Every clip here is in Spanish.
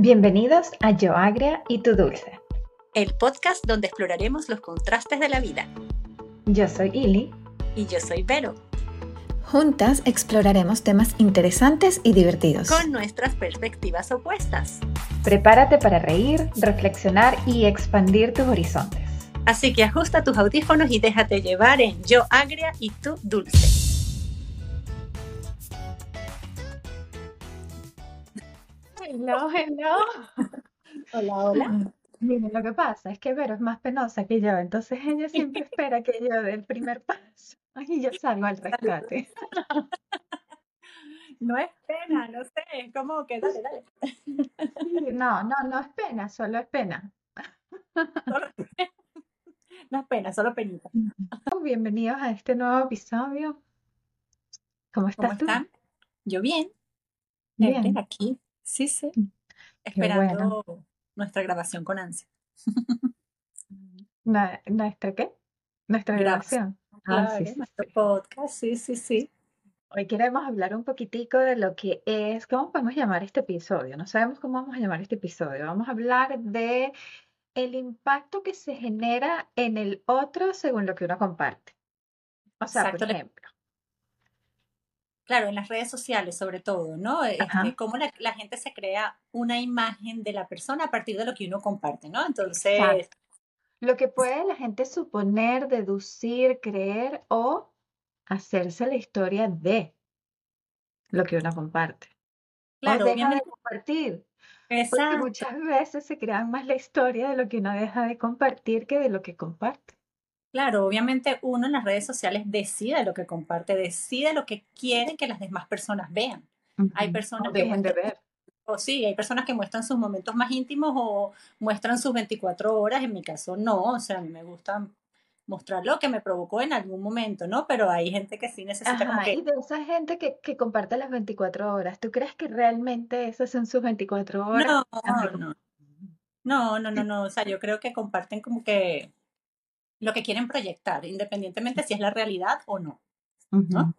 Bienvenidos a Yo Agria y Tu Dulce, el podcast donde exploraremos los contrastes de la vida. Yo soy Ili. Y yo soy Vero. Juntas exploraremos temas interesantes y divertidos. Con nuestras perspectivas opuestas. Prepárate para reír, reflexionar y expandir tus horizontes. Así que ajusta tus audífonos y déjate llevar en Yo Agria y Tu Dulce. Hello, hello. Hola, hola. Miren, lo que pasa es que Vero es más penosa que yo, entonces ella siempre espera que yo dé el primer paso y yo salgo al rescate. No es pena, no sé, es como que dale, dale. No, no, no es pena, solo es pena. No es pena, solo penita. Bienvenidos a este nuevo episodio. ¿Cómo estás ¿Cómo están? Yo bien. Bien. Aquí Sí, sí. Mm, Esperando nuestra grabación con ansia. ¿Nuestra qué? Nuestra grabación. Ah, sí, nuestro podcast, sí, sí, sí. Hoy queremos hablar un poquitico de lo que es, ¿cómo podemos llamar este episodio? No sabemos cómo vamos a llamar este episodio. Vamos a hablar de el impacto que se genera en el otro según lo que uno comparte. O sea, por ejemplo, Claro, en las redes sociales sobre todo, ¿no? Este, cómo la, gente se crea una imagen de la persona a partir de lo que uno comparte, ¿no? Entonces... Lo que puede la gente suponer, deducir, creer o hacerse la historia de lo que uno comparte. Claro, o deja de compartir. Porque muchas veces se crea más la historia de lo que uno deja de compartir que de lo que comparte. Claro, obviamente uno en las redes sociales decide lo que comparte, decide lo que quiere que las demás personas vean. Hay personas que dejen de ver. O sí, hay personas que muestran sus momentos más íntimos o muestran sus 24 horas. En mi caso, no. O sea, a mí me gusta mostrar lo que me provocó en algún momento, ¿no? Pero hay gente que sí necesita como que... Y de esa gente que, que comparte las 24 horas, ¿tú crees que realmente esas son sus 24 horas? No, no. No, no, no, no. O sea, yo creo que comparten como que lo que quieren proyectar, independientemente si es la realidad o no. ¿no?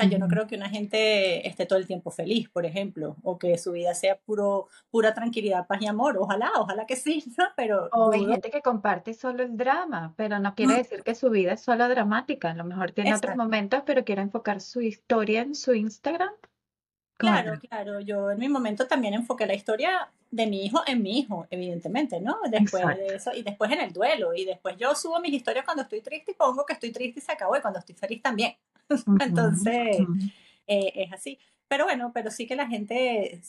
O sea, yo no creo que una gente esté todo el tiempo feliz, por ejemplo, o que su vida sea puro, pura tranquilidad, paz y amor. Ojalá, ojalá que sí, ¿no? Pero. O hay gente que comparte solo el drama, pero no quiere decir que su vida es solo dramática. A lo mejor tiene otros momentos, pero quiere enfocar su historia en su Instagram. Claro, claro. Yo en mi momento también enfoqué la historia de mi hijo en mi hijo, evidentemente, ¿no? Después de eso, y después en el duelo, y después yo subo mis historias cuando estoy triste y pongo que estoy triste y se acabó, y cuando estoy feliz también. Entonces, eh, es así. Pero bueno, pero sí que la gente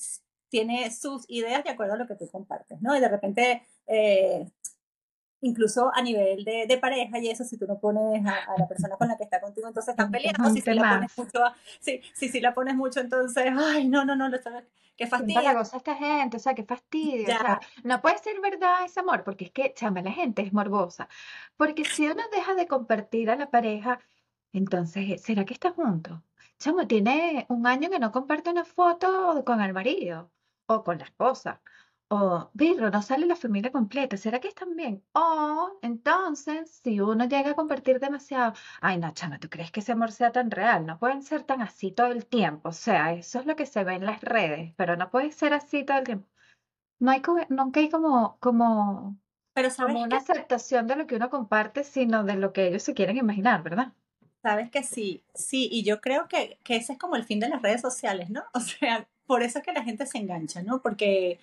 tiene sus ideas de acuerdo a lo que tú compartes, ¿no? Y de repente eh, incluso a nivel de, de, pareja y eso, si tú no pones a, la persona con la que está contigo, entonces están peleando, si, si la pones mucho, sí, si, si la pones mucho, entonces, ay, no, no, no, lo sabes, qué fastidio. la goza esta gente, o sea, qué fastidio, o sea, no puede ser verdad ese amor, porque es que, chama, la gente es morbosa, porque si uno deja de compartir a la pareja, entonces, ¿será que está junto? Chamo, tiene un año que no comparte una foto con el marido o con la esposa o, Virro, no sale la familia completa, ¿será que están bien? O, entonces, si uno llega a compartir demasiado, ay, no, chama, ¿tú crees que ese amor sea tan real? No pueden ser tan así todo el tiempo. O sea, eso es lo que se ve en las redes, pero no puede ser así todo el tiempo. No hay, nunca hay como, como, pero sabes una aceptación de lo que uno comparte, sino de lo que ellos se quieren imaginar, ¿verdad? Sabes que sí, sí, y yo creo que, que ese es como el fin de las redes sociales, ¿no? O sea, por eso es que la gente se engancha, ¿no? Porque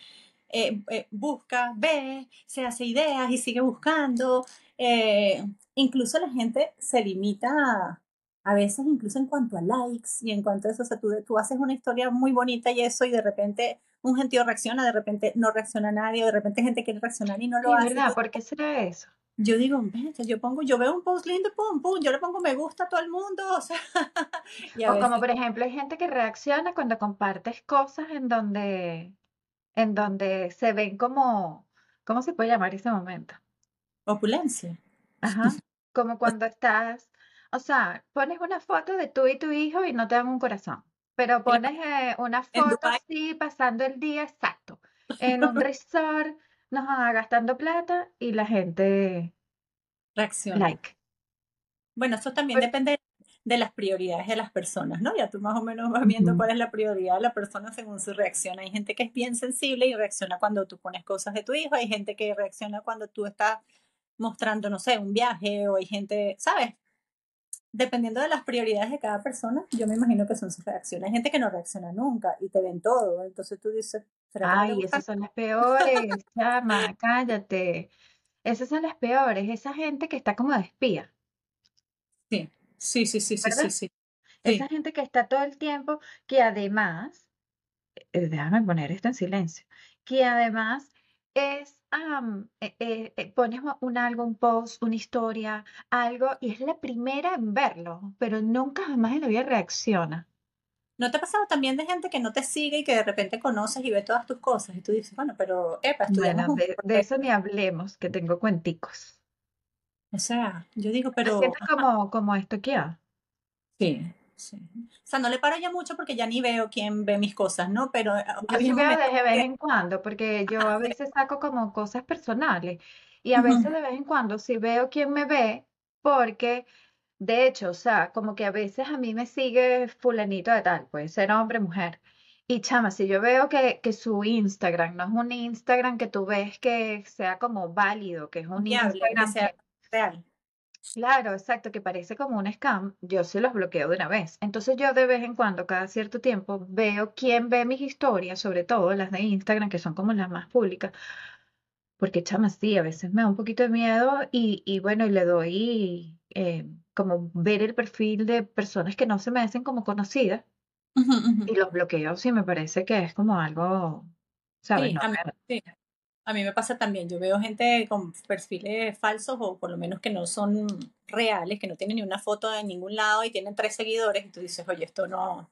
eh, eh, busca, ve, se hace ideas y sigue buscando. Eh, incluso la gente se limita a, veces, incluso en cuanto a likes y en cuanto a eso, o sea, tú, tú haces una historia muy bonita y eso, y de repente un gentío reacciona, de repente no reacciona nadie, de repente gente quiere reaccionar y no lo hace. ¿verdad? ¿Por qué será eso? Yo digo, yo pongo, yo veo un post lindo, pum, pum, yo le pongo me gusta a todo el mundo, o sea. o como por ejemplo hay gente que reacciona cuando compartes cosas en donde en donde se ven como, ¿cómo se puede llamar ese momento? Opulencia. Ajá, como cuando estás, o sea, pones una foto de tú y tu hijo y no te dan un corazón, pero pones eh, una foto así pasando el día exacto, en un resort, no, gastando plata y la gente reacciona. Like. Bueno, eso también depende de las prioridades de las personas, ¿no? Ya tú más o menos vas viendo cuál es la prioridad de la persona según su reacción. Hay gente que es bien sensible y reacciona cuando tú pones cosas de tu hijo, hay gente que reacciona cuando tú estás mostrando, no sé, un viaje, o hay gente, ¿sabes? Dependiendo de las prioridades de cada persona, yo me imagino que son sus reacciones. Hay gente que no reacciona nunca y te ven todo, entonces tú dices, Ay, esas son las peores, chama, cállate. Esas son las peores, esa gente que está como de espía. Sí, sí, sí, sí, sí, sí, Esa gente que está todo el tiempo, que además, eh, déjame poner esto en silencio, que además es, eh, eh, pones un algo, un post, una historia, algo, y es la primera en verlo, pero nunca jamás en la vida reacciona. ¿No te ha pasado también de gente que no te sigue y que de repente conoces y ve todas tus cosas y tú dices, bueno, pero, epa, bueno, de, de, eso ni hablemos, que tengo cuenticos. O sea, yo digo, pero... Siento como, como esto que Sí, sí. O sea, no le paro ya mucho porque ya ni veo quién ve mis cosas, ¿no? Pero... Ah, yo sí veo de vez en cuando, porque yo a veces saco como cosas personales y a veces de vez en cuando sí veo quién me ve porque de hecho, o sea, como que a veces a mí me sigue fulanito de tal, puede ser hombre, mujer. Y chama, si yo veo que, que su Instagram no es un Instagram que tú ves que sea como válido, que es un Instagram que sea real. Claro, exacto, que parece como un scam, yo se los bloqueo de una vez. Entonces yo de vez en cuando, cada cierto tiempo, veo quién ve mis historias, sobre todo las de Instagram, que son como las más públicas. Porque chama, sí, a veces me da un poquito de miedo y, y bueno, y le doy eh, como ver el perfil de personas que no se me hacen como conocidas y los bloqueos sí me parece que es como algo, ¿sabes? A, mí, me pasa también, yo veo gente con perfiles falsos o por lo menos que no son reales, que no tienen ni una foto de ningún lado y tienen tres seguidores y tú dices, oye, esto no,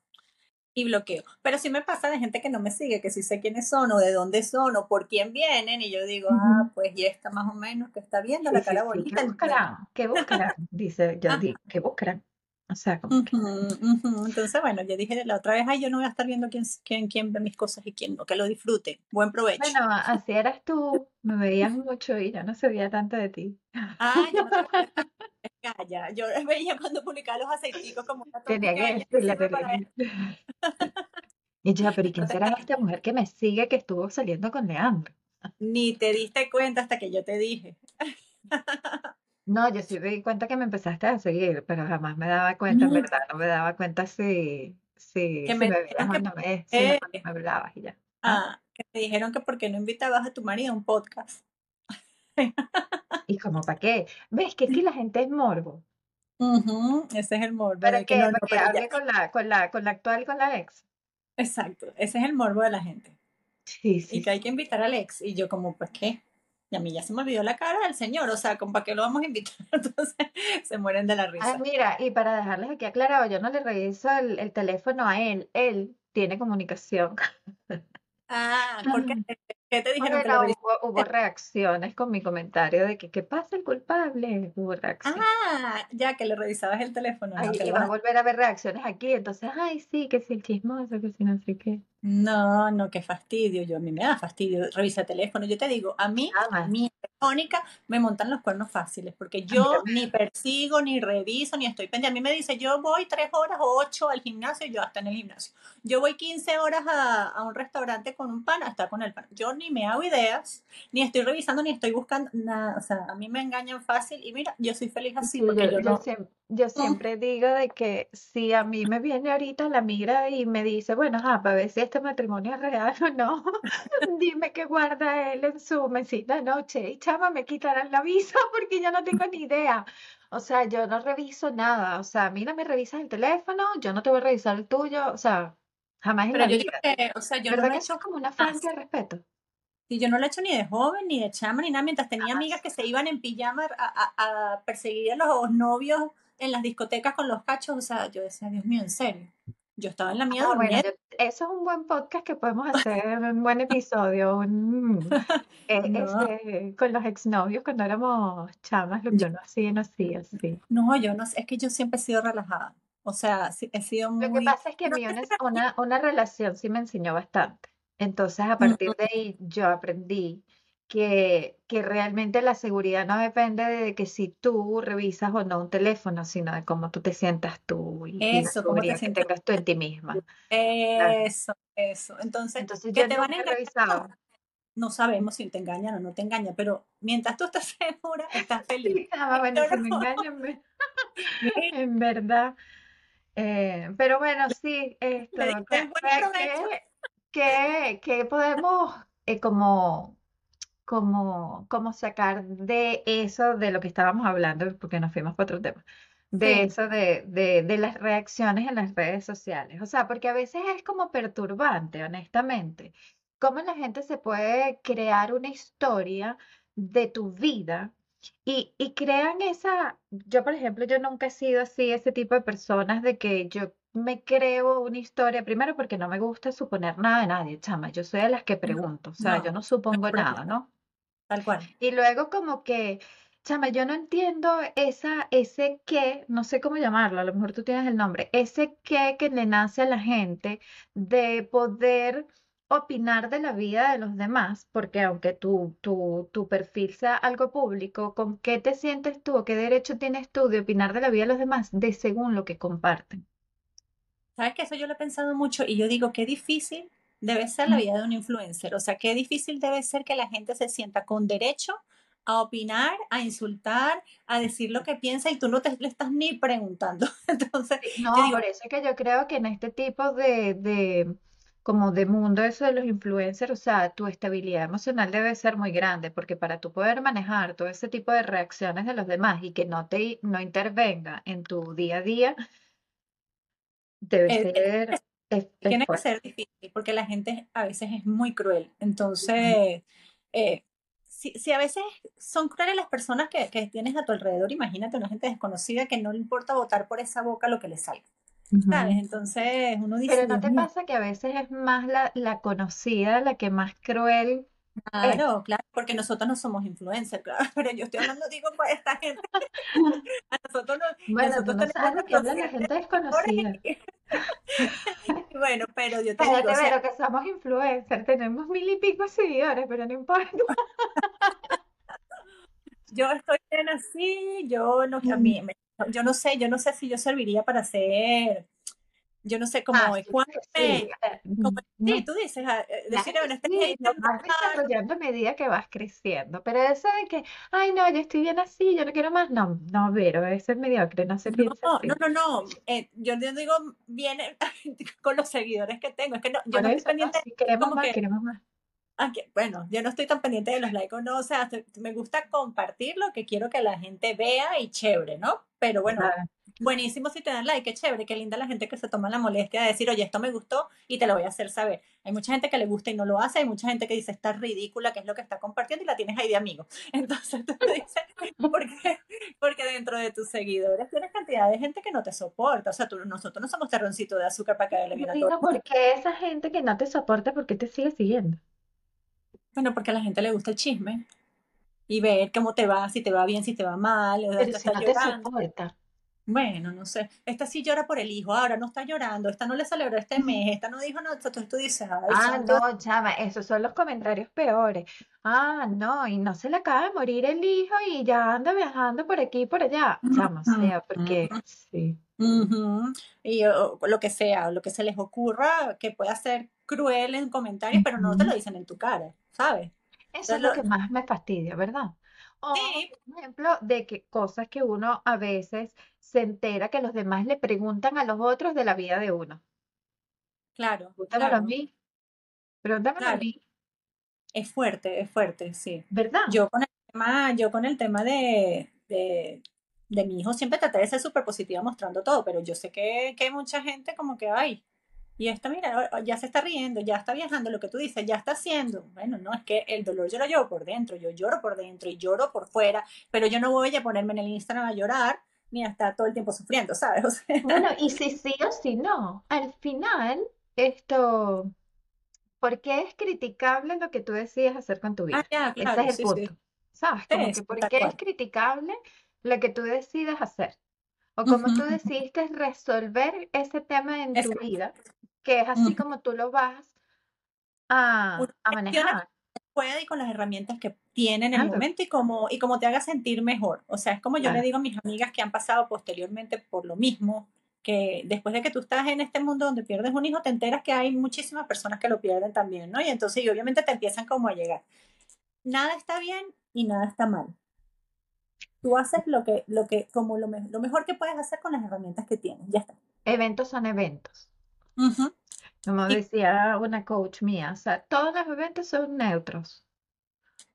y bloqueo. Pero sí me pasa de gente que no me sigue, que sí sé quiénes son o de dónde son o por quién vienen y yo digo, ah, pues ya está más o menos que está viendo la cara bonita. ¿Qué buscarán? ¿Qué buscarán? Dice, yo digo, ¿qué buscarán? O sea, como Entonces, bueno, yo dije la otra vez, ay, yo no voy a estar viendo quién, quién, quién ve mis cosas y quién no, que lo disfrute. Buen provecho. Bueno, así eras tú, me veías mucho y ya no se veía tanto de ti. Ay, yo no te calla. Yo veía cuando publicaba los aceiticos como una Tenía que decirle, Y ya, pero ¿y quién será esta mujer que me sigue que estuvo saliendo con Leandro? Ni te diste cuenta hasta que yo te dije. No, yo sí me di cuenta que me empezaste a seguir, pero jamás me daba cuenta, en verdad, no me daba cuenta si, si, si me, veías cuando me, si me hablabas y ya. ¿Ah? ah, que te dijeron que por qué no invitabas a tu marido a un podcast. ¿Y como para qué? ¿Ves que que la gente es morbo? ese es el morbo. Pero que, no, hable con la, con la, con la actual, con la ex. Exacto, ese es el morbo de la gente. Sí, sí. Y que hay que invitar al ex. Y yo como, pues, ¿qué? Y a mí ya se me olvidó la cara del señor, o sea, ¿para qué lo vamos a invitar? Entonces se mueren de la risa. Ah, mira, y para dejarles aquí aclarado, yo no le reviso el, el teléfono a él, él tiene comunicación. Ah, ¿por qué? ¿Qué te dijeron? que hubo, hubo, reacciones con mi comentario de que ¿qué pasa el culpable? Hubo reacciones. Ah, ya que le revisabas el teléfono. Ay, va a volver a ver reacciones aquí, entonces, ay, sí, que si el chismoso, que si no sé qué. No, no, qué fastidio. Yo a mí me da fastidio. Revisa el teléfono. Yo te digo, a mí, a mí, Mónica, me montan los cuernos fáciles porque yo ni persigo, ni reviso, ni estoy pendiente. A mí me dice, yo voy tres horas o ocho al gimnasio y yo hasta en el gimnasio. Yo voy 15 horas a, a, un restaurante con un pan, hasta con el pan. Yo ni me hago ideas, ni estoy revisando, ni estoy buscando nada. O sea, a mí me engañan fácil y mira, yo soy feliz así. porque yo, yo, siempre, yo siempre digo de que si a mí me viene ahorita la mira y me dice, bueno, ah, para ver si este matrimonio es real o no, dime qué guarda él en su mesita noche y chama, me quitarán la visa porque yo no tengo ni idea. O sea, yo no reviso nada. O sea, mira, me revisas el teléfono, yo no te voy a revisar el tuyo. O sea, jamás en la vida. o sea, yo no me hecho como una falta de respeto. Y yo no lo he hecho ni de joven, ni de chama, ni nada. Mientras tenía amigas que se iban en pijama a, a, a perseguir a los novios en las discotecas con los cachos. O sea, yo decía, Dios mío, en serio. Yo estaba en la mía ah, eso es un buen podcast que podemos hacer, un buen episodio, eh, este, con los exnovios cuando éramos chamas, lo que yo no hacía, no hacía, sí. No, yo no es que yo siempre he sido relajada. O sea, he sido muy... Lo que pasa es que a mí una, una relación sí me enseñó bastante. Entonces, a partir de ahí, yo aprendí que, que realmente la seguridad no depende de que si tú revisas o no un teléfono, sino de cómo tú te sientas tú y, y la Eso, cómo te seguridad que tengas tú en ti misma. Claro. Eso, eso. Entonces, Entonces que yo te van a engañar, no, sabemos si te engañan o no te engañan, pero mientras tú estás segura, estás feliz. Sí, ah, bueno, si me no, engañan, me- en verdad. Eh, pero bueno, sí, esto, le ¿qué, diste buen qué, provecho. qué- qué- qué podemos eh, como, como, como sacar de eso, de lo que estábamos hablando, porque nos fuimos para otro tema, de Sí, eso de, de, de las reacciones en las redes sociales? O sea, porque a veces es como perturbante, honestamente, cómo la gente se puede crear una historia de tu vida. Y, y crean esa, yo por ejemplo, yo nunca he sido así, ese tipo de personas de que yo me creo una historia, primero porque no me gusta suponer nada de nadie, chama, yo soy de las que no, pregunto, o sea, yo no, no no supongo nada, pregunta, ¿no? Tal cual. Y luego como que, chama, yo no entiendo esa, ese qué, no sé cómo llamarlo, a lo mejor tú tienes el nombre, ese qué que le nace a la gente de poder opinar de la vida de los demás, porque aunque tu, tu, tu perfil sea algo público, ¿con qué te sientes tú o qué derecho tienes tú de opinar de la vida de los demás de según lo que comparten? Sabes que eso yo lo he pensado mucho y yo digo, qué difícil debe ser la vida de un influencer. O sea, qué difícil debe ser que la gente se sienta con derecho a opinar, a insultar, a decir lo que piensa y tú no te le estás ni preguntando. Entonces, yo No, digo, por eso es que yo creo que en este tipo de, de, como de mundo eso de los influencers, o sea, tu estabilidad emocional debe ser muy grande, porque para tú poder manejar todo ese tipo de reacciones de los demás y que no te, no intervenga en tu día a día, debe eh, eh, ser, es, es tiene que ser difícil porque la gente a veces es muy cruel. Entonces, eh, si, si a veces son crueles las personas que, que tienes a tu alrededor, imagínate una gente desconocida que no le importa votar por esa boca lo que le salga. ¿Sabes? Entonces uno dice, Pero ¿no te pasa que a veces es más la, la conocida la que más cruel es? claro, claro, porque nosotros no somos influencers, claro, pero yo estoy hablando, digo, con esta gente, a nosotros, no, Bueno, tú nosotros no sabes lo que habla la gente desconocida. bueno, pero yo te digo, Cállate, o sea, pero que somos influencers, tenemos mil y pico seguidores, pero no importa. yo estoy bien así, yo no, a mí, yo no sé, yo no sé si yo serviría para ser, yo no sé, Ah, como sí, claro que sí. eh, sí, no, tú dices, ah, eh, decir, bueno, este es sí, vas desarrollando a medida que vas creciendo. Pero eso de que, ay, no, yo estoy bien así, yo no quiero más. No, no, Vero, eso es mediocre, no se No, piensa no, así. no, no. eh, yo digo, viene con los seguidores que tengo. Es que no, yo no estoy eso, no, pendiente, si queremos más, que, queremos más. Que- bueno, yo no estoy tan pendiente de los likes no. O sea, te- me gusta compartir lo que quiero que la gente vea y chévere, ¿no? Pero bueno, buenísimo si te dan like, qué chévere, qué linda la gente que se toma la molestia de decir, oye, esto me gustó y te lo voy a hacer saber. Hay mucha gente que le gusta y no lo hace, hay mucha gente que dice, está ridícula, que es lo que está compartiendo y la tienes ahí de amigo. Entonces tú dices, ¿por qué? Porque dentro de tus seguidores tienes cantidad de gente que no te soporta. O sea, tú, nosotros no somos terroncito de azúcar para caerle bien a todo ¿por qué esa gente que no te soporta, por qué te sigue siguiendo? Bueno, porque a la gente le gusta el chisme y ver cómo te va, si te va bien, si te va mal, o Pero si no te llorando. soporta. Bueno, no sé. Esta sí llora por el hijo, ahora no está llorando, esta no le celebró este mes, esta no dijo nada. Entonces tú dices, ay, Ah, no, chama, esos son los comentarios peores. Ah, no, y no se le acaba de morir el hijo y ya anda viajando por aquí y por allá. Chama, o sea, porque sí. Ujú. Y o, lo que sea, lo que se les ocurra que pueda ser cruel en comentarios, pero no te lo dicen en tu cara, ¿sabes? Eso es lo lo, que más me fastidia, ¿verdad? O, sí, por ejemplo, de que cosas que uno a veces se entera que los demás le preguntan a los otros de la vida de uno. claro, Pregúntamelo a claro, mí, pregúntamelo a claro. mí, Es fuerte, es fuerte, sí. ¿verdad? Yo con el tema, yo con el tema de, de, de mi hijo siempre traté de ser súper positiva mostrando todo, pero yo sé que, que hay mucha gente como que, ay, y esta, mira, ya se está riendo, ya está viajando, lo que tú dices, ya está haciendo. Bueno, no, es que el dolor yo lo llevo por dentro, yo lloro por dentro y lloro por fuera, pero yo no voy a ponerme en el Instagram a llorar ni a estar todo el tiempo sufriendo, ¿sabes? O sea, Bueno, y si sí o si no, al final, esto, ¿por qué es criticable lo que tú decides hacer con tu ah, vida? ya, Ese claro, es el sí, sí. punto. ¿Sabes? Sí, Como que ¿por qué es criticable lo que tú decides hacer? O como tú decidiste resolver ese tema en tu vida, que es así como tú lo vas a, manejar. puede y con las herramientas que tiene en el momento y como, y como te haga sentir mejor. O sea, es como yo le digo a mis amigas que han pasado posteriormente por lo mismo, que después de que tú estás en este mundo donde pierdes un hijo, te enteras que hay muchísimas personas que lo pierden también, ¿no? Y entonces, y obviamente te empiezan como a llegar. Nada está bien y nada está mal. Tú haces lo que, lo que, como lo, lo mejor que puedes hacer con las herramientas que tienes, ya está. Eventos son eventos. Como decía una coach mía, o sea, todos los eventos son neutros.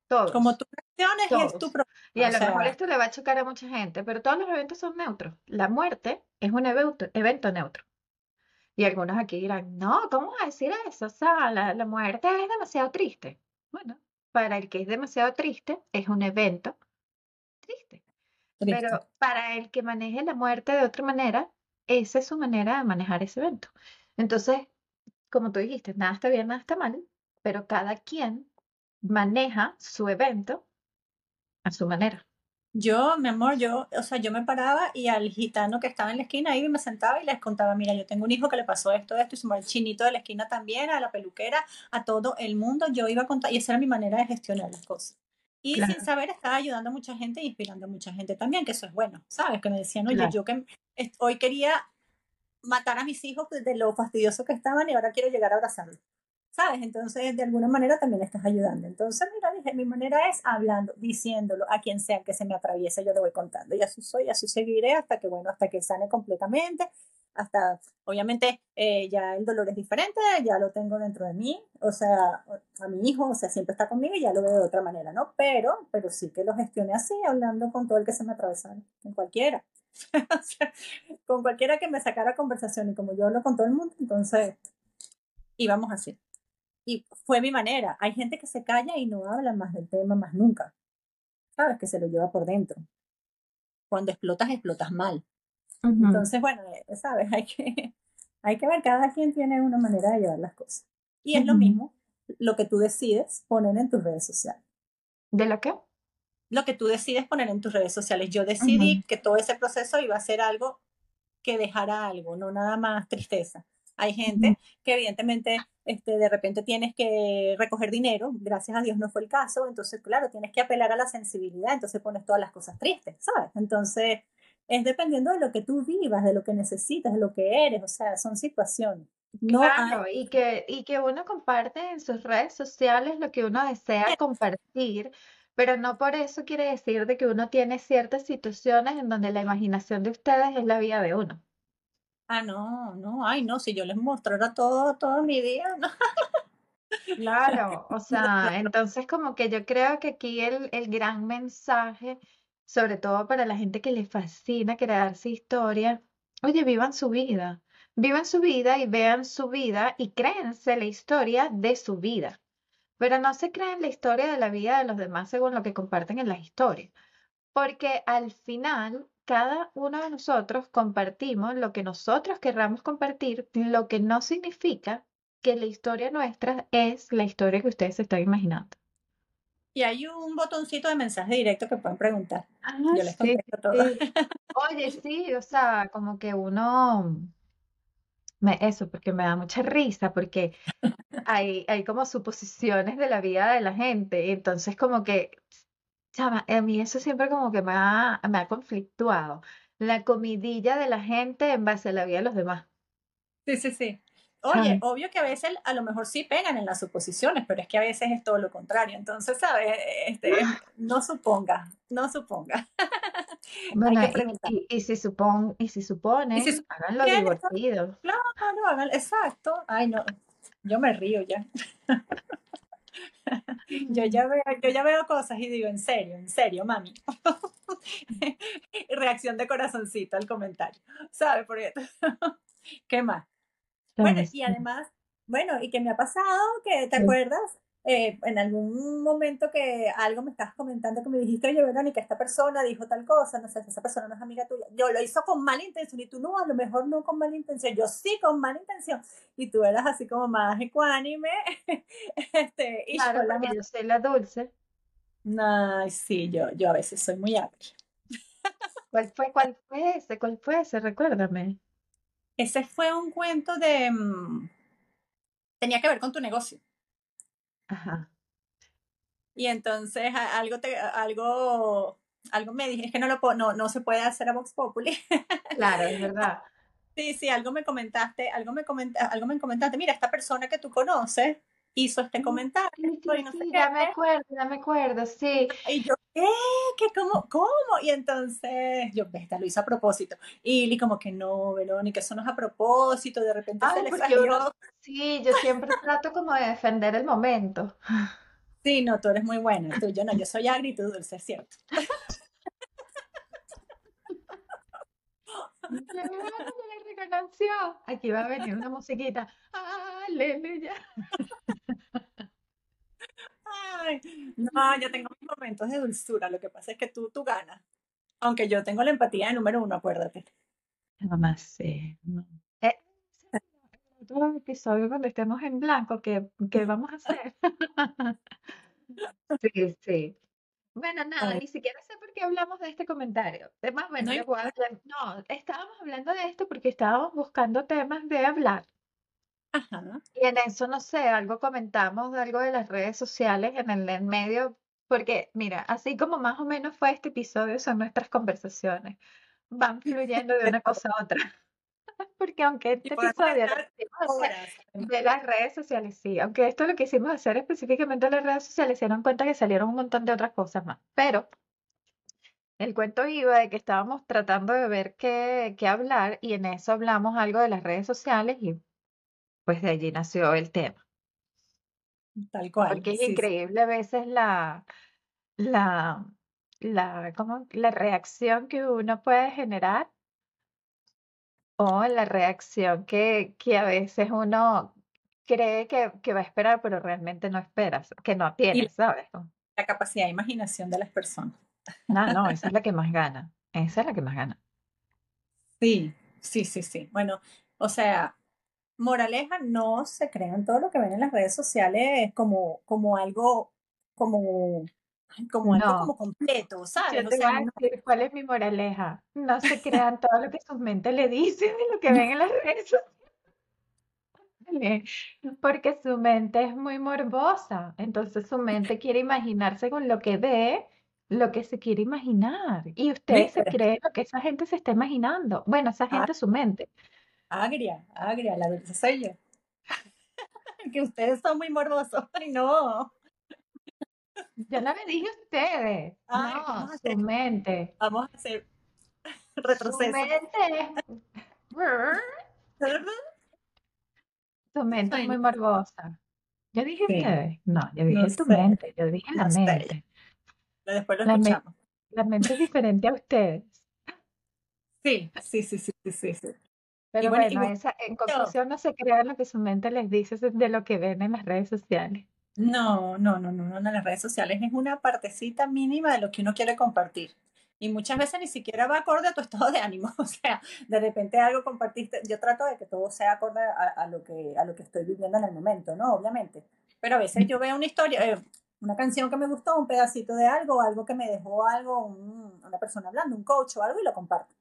Todos. Como tú reacciones es tu problema. Y a lo mejor esto le va a chocar a mucha gente, pero todos los eventos son neutros. La muerte es un evento, evento neutro. Y algunos aquí dirán, no, ¿cómo vas a decir eso? O sea, la, la muerte es demasiado triste. Bueno, para el que es demasiado triste, es un evento triste. Pero para el que maneje la muerte de otra manera, esa es su manera de manejar ese evento. Entonces, como tú dijiste, nada está bien, nada está mal, pero cada quien maneja su evento a su manera. Yo, mi amor, yo, o sea, yo me paraba y al gitano que estaba en la esquina ahí me sentaba y les contaba, mira, yo tengo un hijo que le pasó esto, esto, y se el chinito de la esquina también, a la peluquera, a todo el mundo, yo iba a contar, y esa era mi manera de gestionar las cosas. Y sin saber estaba ayudando a mucha gente e inspirando a mucha gente también, que eso es bueno, ¿sabes? Que me decían, oye, yo que hoy quería matar a mis hijos de lo fastidioso que estaban y ahora quiero llegar a abrazarlos. ¿Sabes? Entonces, de alguna manera también estás ayudando. Entonces, mira, dije, mi manera es hablando, diciéndolo a quien sea que se me atraviese, yo le voy contando. Y así soy, así seguiré hasta que, bueno, hasta que sane completamente. Hasta, obviamente, eh, ya el dolor es diferente, ya lo tengo dentro de mí, o sea, a mi hijo, o sea, siempre está conmigo y ya lo veo de otra manera, ¿no? Pero, pero sí que lo gestione así, hablando con todo el que se me atravesara, en cualquiera. con cualquiera que me sacara conversación y como yo hablo con todo el mundo, entonces íbamos así. Y fue mi manera. Hay gente que se calla y no habla más del tema más nunca. ¿Sabes? Que se lo lleva por dentro. Cuando explotas, explotas mal. Entonces, bueno, eh, ¿sabes? Hay que, hay que ver, cada quien tiene una manera de llevar las cosas. Y es lo mismo lo que tú decides poner en tus redes sociales. ¿De lo qué? Lo que tú decides poner en tus redes sociales. Yo decidí que todo ese proceso iba a ser algo que dejara algo, no nada más tristeza. Hay gente que evidentemente este, de repente tienes que recoger dinero, gracias a Dios no fue el caso, entonces claro, tienes que apelar a la sensibilidad, entonces pones todas las cosas tristes, ¿sabes? Entonces es dependiendo de lo que tú vivas, de lo que necesitas, de lo que eres, o sea, son situaciones. No claro, y, que, y que uno comparte en sus redes sociales lo que uno desea compartir, pero no por eso quiere decir de que uno tiene ciertas situaciones en donde la imaginación de ustedes es la vida de uno. Ah, no, no, ay, no, si yo les mostrara todo, todo mi día, no. Claro, o sea, entonces como que yo creo que aquí el, el gran mensaje, sobre todo para la gente que le fascina crearse historia, oye, vivan su vida, vivan su vida y vean su vida y créense la historia de su vida, pero no se creen la historia de la vida de los demás según lo que comparten en las historias, porque al final cada uno de nosotros compartimos lo que nosotros querramos compartir, lo que no significa que la historia nuestra es la historia que ustedes se están imaginando. Y hay un botoncito de mensaje directo que pueden preguntar. Ah, Yo les contesto todo. Oye, sí, o sea, como que uno, me, eso, porque me da mucha risa, porque hay, hay como suposiciones de la vida de la gente, entonces como que Chama, a mí eso siempre como que me ha, me ha conflictuado. La comidilla de la gente en base a la vida de los demás. Sí, sí, sí. Oye, obvio que a veces a lo mejor sí pegan en las suposiciones, pero es que a veces es todo lo contrario. Entonces, ¿sabes? Este, no suponga, no suponga. Bueno, y, y, si supon, y si supone, hagan lo divertido. Claro, no, exacto. Ay, no, yo me río ya. yo, ya veo, yo ya veo cosas y digo, en serio, en serio, mami. Reacción de corazoncito al comentario, ¿sabes? Porque, ¿Qué más? Bueno, y además, bueno, y que me ha pasado, que te acuerdas, eh, en algún momento que algo me estabas comentando que me dijiste, oye, Verónica, esta persona dijo tal cosa, no sé, esa persona no es amiga tuya. Yo lo hizo con mala intención y tú no, a lo mejor no con mala intención, yo sí con mala intención. Y tú eras así como más ecuánime. este, y claro, yo, yo soy la dulce. No, sí, yo, yo a veces soy muy agria. ¿Cuál fue, cuál fue ese? ¿Cuál fue ese? Recuérdame. Ese fue un cuento de... Mm, tenía que ver con tu negocio. Ajá. y entonces algo, te, algo, algo me dije, es que no, lo no, no se puede hacer a Vox Populi. Claro, es verdad. Sí, sí, algo me comentaste, algo me, comentaste, algo me comentaste, mira, esta persona que tú conoces hizo este comentario. Sí, ya me acuerdo, ya me acuerdo, sí. Y yo, ¿qué? ¿Qué? ¿Cómo? ¿Cómo? Y entonces, yo, esta lo hice a propósito. Y Li como que no, Verónica, eso no es a propósito, de repente se le salió. sí, yo siempre trato como de defender el momento. Sí, no, tú eres muy buena, tú, yo no, yo soy agri y tú dulce, es cierto. Aquí va a venir una musiquita. Aleluya. Ay, no, yo tengo mis momentos de dulzura. Lo que pasa es que tú, tú ganas. Aunque yo tengo la empatía de número uno, acuérdate. No más sé. No. Eh, otro episodio cuando estemos en blanco, ¿qué, qué vamos a hacer? sí, sí. Bueno, nada, ni siquiera sé por qué hablamos de este comentario. Además, bueno, no, estábamos hablando de esto porque estábamos buscando temas de hablar. Ajá. Y en eso, no sé, algo comentamos de algo de las redes sociales en el en medio, porque mira, así como más o menos fue este episodio, son nuestras conversaciones. Van fluyendo de una cosa a otra. Porque aunque este episodio de las redes sociales, sí, aunque esto lo que hicimos hacer específicamente en las redes sociales, se dieron cuenta que salieron un montón de otras cosas más. Pero el cuento iba de que estábamos tratando de ver qué, qué hablar y en eso hablamos algo de las redes sociales y pues de allí nació el tema. Tal cual. Porque es increíble a veces la, la, la, ¿cómo? la reacción que uno puede generar o la reacción que, que a veces uno cree que, que, va a esperar, pero realmente no esperas, que no tiene, ¿sabes? La capacidad de imaginación de las personas. No, no, esa es la que más gana. Esa es la que más gana. Sí, sí, sí, sí. Bueno, o sea, moraleja, no se crean todo lo que ven en las redes sociales como, como algo, como como algo como completo, ¿sabes? cuál es mi moraleja. No se crean todo lo que su mente le dice de lo que ven en las redes sociales. Porque su mente es muy morbosa. Entonces su mente quiere imaginarse con lo que ve, lo que se quiere imaginar. Y ustedes se creen lo que esa gente se está imaginando. Bueno, esa ah. gente es su mente. Agria, agria, la verdad soy yo. que ustedes son muy morbosos. Ay, no. Yo no le dije a ustedes. no, su mente. Vamos a hacer retroceso. Su mente Tu mente es muy morbosa. Yo dije ustedes. No, yo dije tu mente. Yo dije la mente. Después lo la escuchamos. la mente es diferente a ustedes. Sí, sí, sí, sí, sí, sí. Pero bueno, esa, en conclusión no se crean lo que su mente les dice de lo que ven en las redes sociales. No, no, no, no, no, en las redes sociales es una partecita mínima de lo que uno quiere compartir. Y muchas veces ni siquiera va acorde a tu estado de ánimo. O sea, de repente algo compartiste. Yo trato de que todo sea acorde a, lo, que, a lo que estoy viviendo en el momento, ¿no? Obviamente. Pero a veces yo veo una historia, eh, una canción que me gustó, un pedacito de algo, algo que me dejó algo, una persona hablando, un coach o algo, y lo comparto.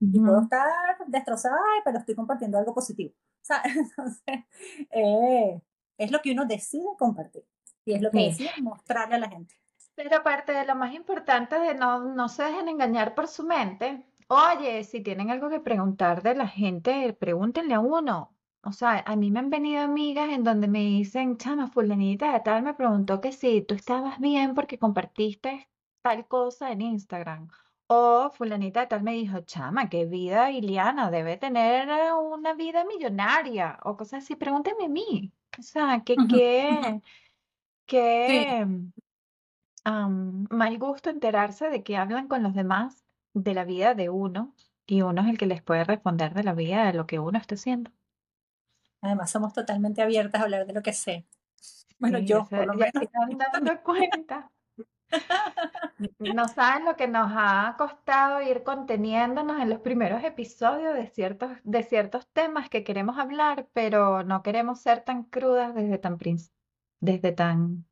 Y puedo estar destrozada, pero estoy compartiendo algo positivo. Sea, entonces, eh, es lo que uno decide compartir y es lo que decide mostrarle a la gente. Pero aparte de lo más importante de no, no se dejen engañar por su mente, oye, si tienen algo que preguntar de la gente, pregúntenle a uno. O sea, a mí me han venido amigas en donde me dicen, chama, fulanita de tal me preguntó que si tú estabas bien porque compartiste tal cosa en Instagram. O fulanita de tal me dijo, chama, qué vida Iliana, debe tener una vida millonaria o cosas así. Pregúntenme a mí. O sea, que qué, qué mal gusto enterarse de que hablan con los demás de la vida de uno y uno es el que les puede responder de la vida de lo que uno está haciendo. Además, somos totalmente abiertas a hablar de lo que sé. Bueno, yo por lo menos. dando cuenta. No saben lo que nos ha costado ir conteniéndonos en los primeros episodios de ciertos, de ciertos temas que queremos hablar, pero no queremos ser tan crudas desde tan, desde tan,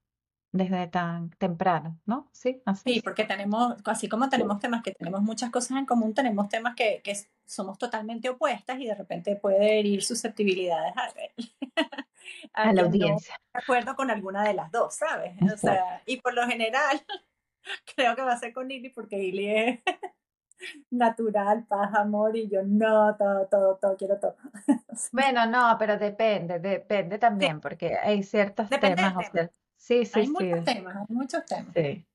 desde tan temprano, ¿no? Sí, así. Sí, porque tenemos, así como tenemos temas que tenemos muchas cosas en común, tenemos temas que, que somos totalmente opuestas y de repente puede herir susceptibilidades a ver. a, la audiencia. de acuerdo con alguna de las dos, ¿sabes? O sea, y por lo general creo que va a ser con Lili porque Lili es natural, paz, amor y yo no, todo, todo, todo, quiero todo. bueno, no, pero depende, depende también porque hay ciertos temas. sí, sí, hay muchos temas, hay muchos temas. Sí.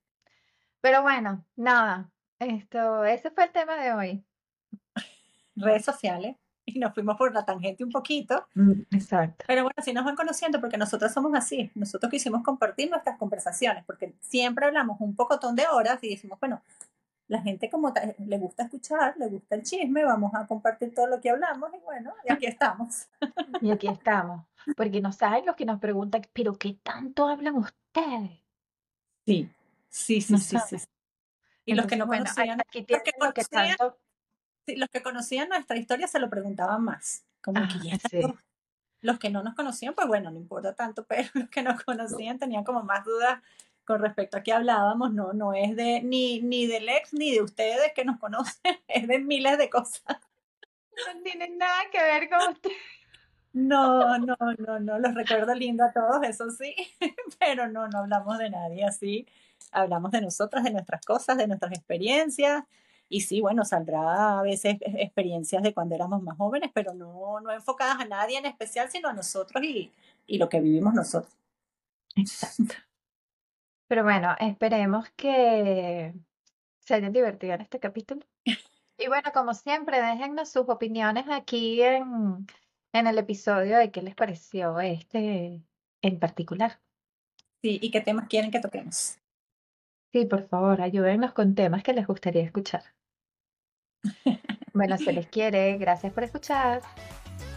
Pero bueno, nada, esto, ese fue el tema de hoy. Redes sociales y nos fuimos por la tangente un poquito. Mm, exacto. Pero bueno, sí nos van conociendo porque nosotros somos así. Nosotros quisimos compartir nuestras conversaciones porque siempre hablamos un pocotón de horas y decimos, bueno, la gente como le gusta escuchar, le gusta el chisme, vamos a compartir todo lo que hablamos y bueno, y aquí estamos. Y aquí estamos. Porque no saben los que nos preguntan, pero ¿qué tanto hablan ustedes? Sí, sí, sí, sí, sí, Y los que no conocían, los que conocían, los que conocían nuestra historia se lo preguntaban más. Como que ya ah, Los que no nos conocían, pues bueno, no importa tanto, pero los que nos conocían tenían como más dudas con respecto a qué hablábamos, no, no es de ni, ni del ex ni de ustedes que nos conocen, es de miles de cosas. No tienen nada que ver con ustedes. No, no, no, no, los recuerdo lindo a todos, eso sí, pero no, no hablamos de nadie así, hablamos de nosotras, de nuestras cosas, de nuestras experiencias, y sí, bueno, saldrá a veces experiencias de cuando éramos más jóvenes, pero no, no enfocadas a nadie en especial, sino a nosotros y, y lo que vivimos nosotros. Exacto. Pero bueno, esperemos que se hayan divertido en este capítulo. Y bueno, como siempre, déjennos sus opiniones aquí en, en el episodio de qué les pareció este en particular. Sí, y qué temas quieren que toquemos. Sí, por favor, ayúdennos con temas que les gustaría escuchar. Bueno, se les quiere. Gracias por escuchar.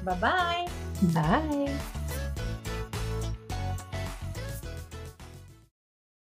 Bye bye. Bye.